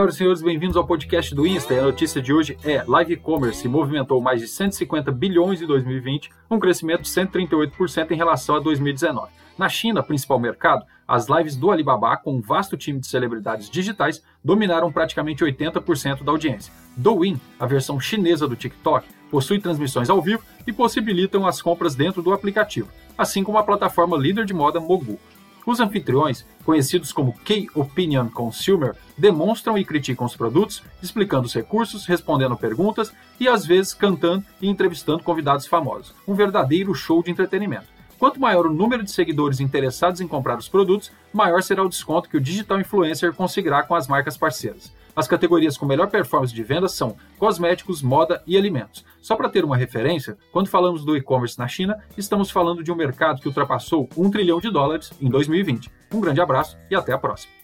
Senhoras e senhores, bem-vindos ao podcast do Insta. A notícia de hoje é: Live E-commerce movimentou mais de 150 bilhões em 2020, um crescimento de 138% em relação a 2019. Na China, principal mercado, as lives do Alibaba, com um vasto time de celebridades digitais, dominaram praticamente 80% da audiência. Douyin, a versão chinesa do TikTok, possui transmissões ao vivo e possibilitam as compras dentro do aplicativo, assim como a plataforma líder de moda Mogu. Os anfitriões, conhecidos como Key Opinion Consumer, demonstram e criticam os produtos, explicando os recursos, respondendo perguntas e às vezes cantando e entrevistando convidados famosos. Um verdadeiro show de entretenimento. Quanto maior o número de seguidores interessados em comprar os produtos, maior será o desconto que o digital influencer conseguirá com as marcas parceiras. As categorias com melhor performance de vendas são cosméticos, moda e alimentos. Só para ter uma referência, quando falamos do e-commerce na China, estamos falando de um mercado que ultrapassou um trilhão de dólares em 2020. Um grande abraço e até a próxima.